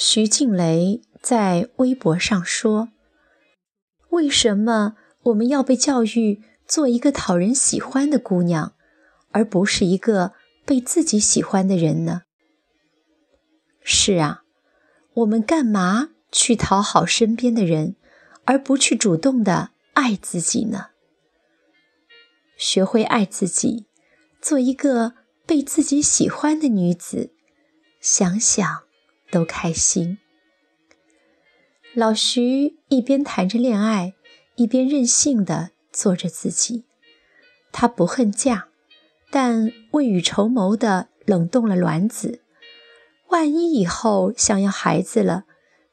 徐静蕾在微博上说：“为什么我们要被教育做一个讨人喜欢的姑娘，而不是一个被自己喜欢的人呢？”是啊，我们干嘛去讨好身边的人，而不去主动的爱自己呢？学会爱自己，做一个被自己喜欢的女子，想想都开心。老徐一边谈着恋爱，一边任性的做着自己。他不恨嫁，但未雨绸缪的冷冻了卵子。万一以后想要孩子了，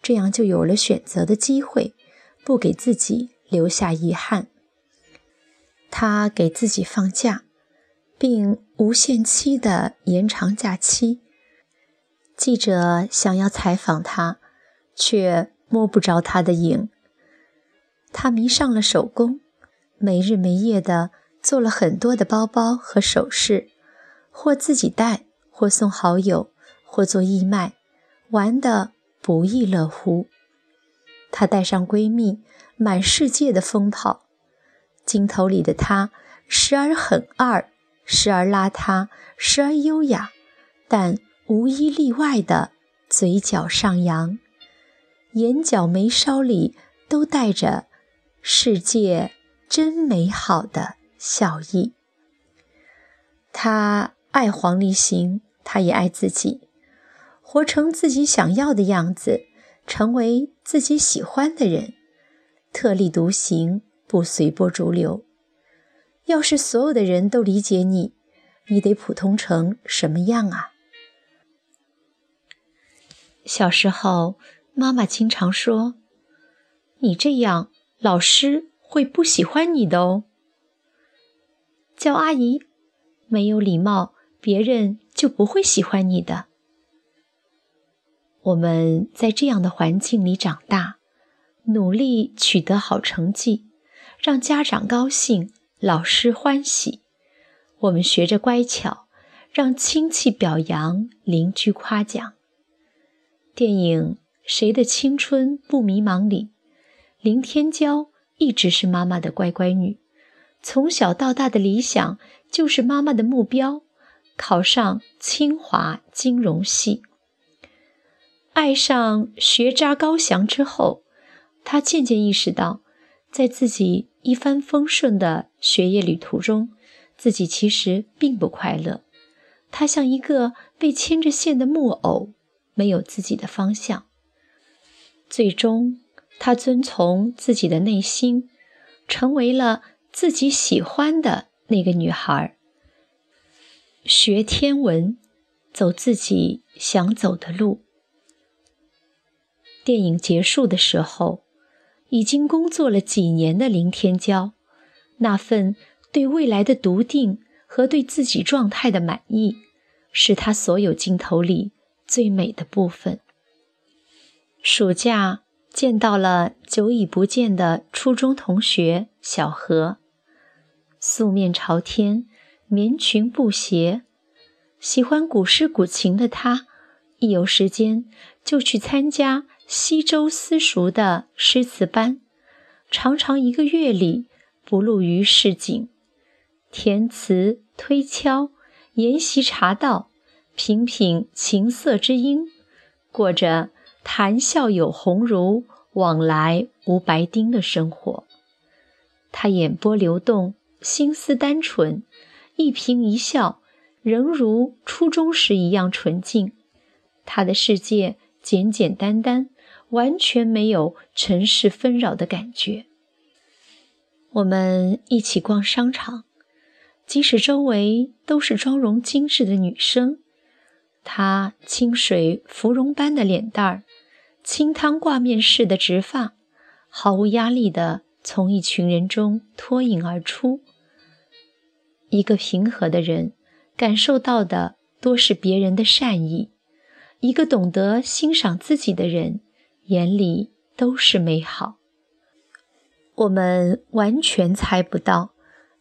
这样就有了选择的机会，不给自己留下遗憾。他给自己放假，并无限期的延长假期。记者想要采访他，却摸不着他的影。他迷上了手工，没日没夜的做了很多的包包和首饰，或自己戴，或送好友，或做义卖，玩得不亦乐乎。她带上闺蜜，满世界的疯跑。镜头里的她，时而很二，时而邋遢，时而优雅，但无一例外的嘴角上扬，眼角眉梢里都带着“世界真美好”的笑意。他爱黄立行，他也爱自己，活成自己想要的样子，成为自己喜欢的人，特立独行。不随波逐流。要是所有的人都理解你，你得普通成什么样啊？小时候，妈妈经常说：“你这样，老师会不喜欢你的哦。”叫阿姨，没有礼貌，别人就不会喜欢你的。我们在这样的环境里长大，努力取得好成绩。让家长高兴，老师欢喜，我们学着乖巧，让亲戚表扬，邻居夸奖。电影《谁的青春不迷茫》里，林天骄一直是妈妈的乖乖女，从小到大的理想就是妈妈的目标，考上清华金融系。爱上学渣高翔之后，他渐渐意识到。在自己一帆风顺的学业旅途中，自己其实并不快乐。他像一个被牵着线的木偶，没有自己的方向。最终，他遵从自己的内心，成为了自己喜欢的那个女孩。学天文，走自己想走的路。电影结束的时候。已经工作了几年的林天骄，那份对未来的笃定和对自己状态的满意，是他所有镜头里最美的部分。暑假见到了久已不见的初中同学小何，素面朝天，棉裙布鞋，喜欢古诗古琴的他，一有时间就去参加。西周私塾的诗词班，常常一个月里不露于市井，填词推敲，研习茶道，品品琴瑟之音，过着谈笑有鸿儒，往来无白丁的生活。他眼波流动，心思单纯，一颦一笑仍如初中时一样纯净。他的世界简简单单。完全没有尘世纷扰的感觉。我们一起逛商场，即使周围都是妆容精致的女生，她清水芙蓉般的脸蛋儿，清汤挂面似的直发，毫无压力地从一群人中脱颖而出。一个平和的人，感受到的多是别人的善意；一个懂得欣赏自己的人。眼里都是美好。我们完全猜不到，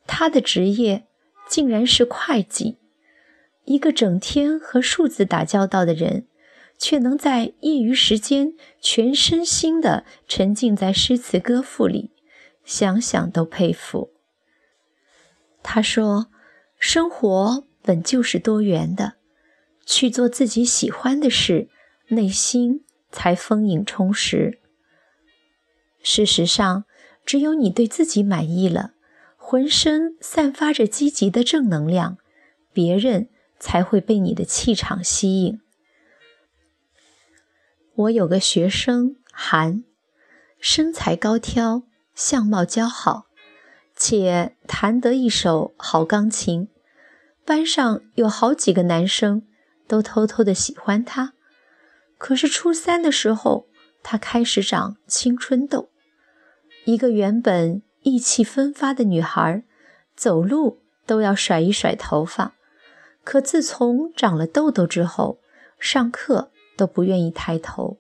他的职业竟然是会计。一个整天和数字打交道的人，却能在业余时间全身心地沉浸在诗词歌赋里，想想都佩服。他说：“生活本就是多元的，去做自己喜欢的事，内心才丰盈充实。事实上，只有你对自己满意了，浑身散发着积极的正能量，别人才会被你的气场吸引。”我有个学生韩，身材高挑，相貌姣好，且弹得一手好钢琴。班上有好几个男生都偷偷的喜欢他。可是初三的时候，他开始长青春痘。一个原本意气风发的女孩，走路都要甩一甩头发。可自从长了痘痘之后，上课。都不愿意抬头，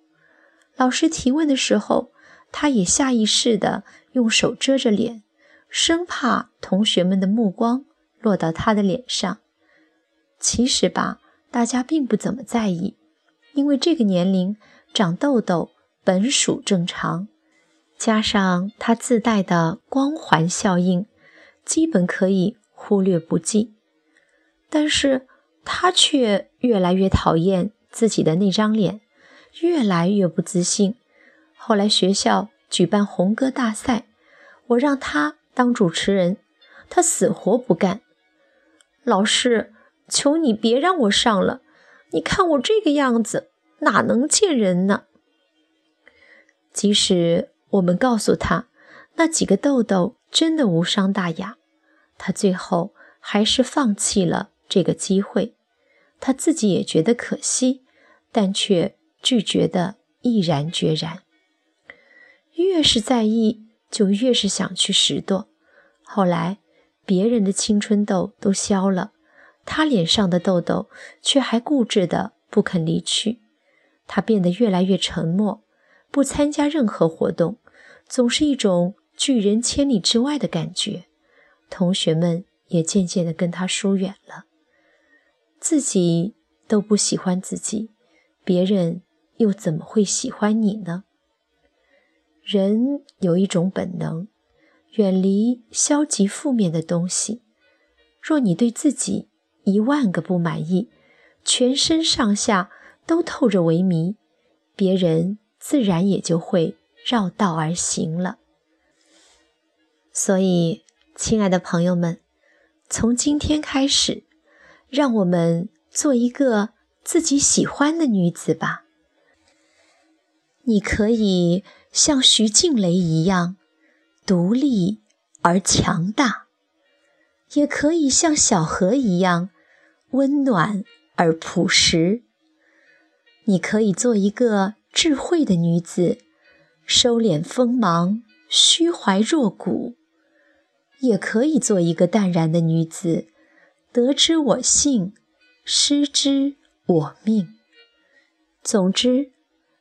老师提问的时候，他也下意识地用手遮着脸，生怕同学们的目光落到他的脸上。其实吧，大家并不怎么在意，因为这个年龄长痘痘本属正常，加上他自带的光环效应，基本可以忽略不计。但是他却越来越讨厌。自己的那张脸越来越不自信。后来学校举办红歌大赛，我让他当主持人，他死活不干。老师，求你别让我上了！你看我这个样子，哪能见人呢？即使我们告诉他那几个痘痘真的无伤大雅，他最后还是放弃了这个机会。他自己也觉得可惜。但却拒绝的毅然决然。越是在意，就越是想去拾掇。后来，别人的青春痘都消了，他脸上的痘痘却还固执的不肯离去。他变得越来越沉默，不参加任何活动，总是一种拒人千里之外的感觉。同学们也渐渐的跟他疏远了，自己都不喜欢自己。别人又怎么会喜欢你呢？人有一种本能，远离消极负面的东西。若你对自己一万个不满意，全身上下都透着萎靡，别人自然也就会绕道而行了。所以，亲爱的朋友们，从今天开始，让我们做一个。自己喜欢的女子吧。你可以像徐静蕾一样独立而强大，也可以像小河一样温暖而朴实。你可以做一个智慧的女子，收敛锋芒，虚怀若谷；也可以做一个淡然的女子，得之我幸，失之。我命。总之，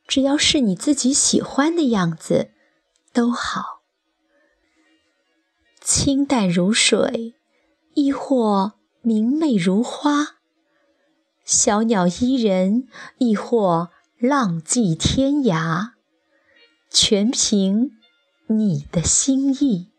只要是你自己喜欢的样子，都好。清淡如水，亦或明媚如花；小鸟依人，亦或浪迹天涯，全凭你的心意。